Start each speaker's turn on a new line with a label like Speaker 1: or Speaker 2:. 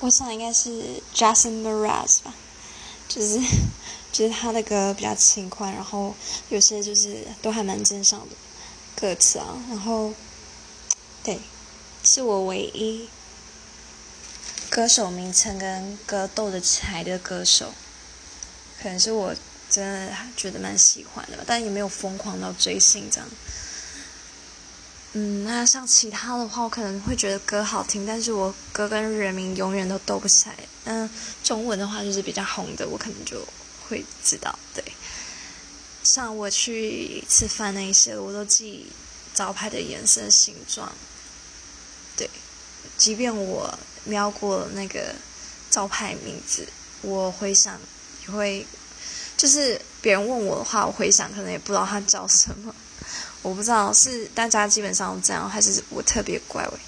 Speaker 1: 我想应该是 Jason Mraz 吧，就是就是他的歌比较轻快，然后有些就是都还蛮正常的歌词啊，然后对，是我唯一歌手名称跟歌斗得起来的歌手，可能是我真的觉得蛮喜欢的吧，但也没有疯狂到追星这样。嗯，那像其他的话，我可能会觉得歌好听，但是我歌跟人名永远都斗不起来。嗯，中文的话就是比较红的，我可能就会知道。对，像我去吃饭那一些，我都记招牌的颜色、形状。对，即便我瞄过那个招牌名字，我回想也会，就是别人问我的话，我回想可能也不知道他叫什么。我不知道是大家基本上这样，还是我特别怪味。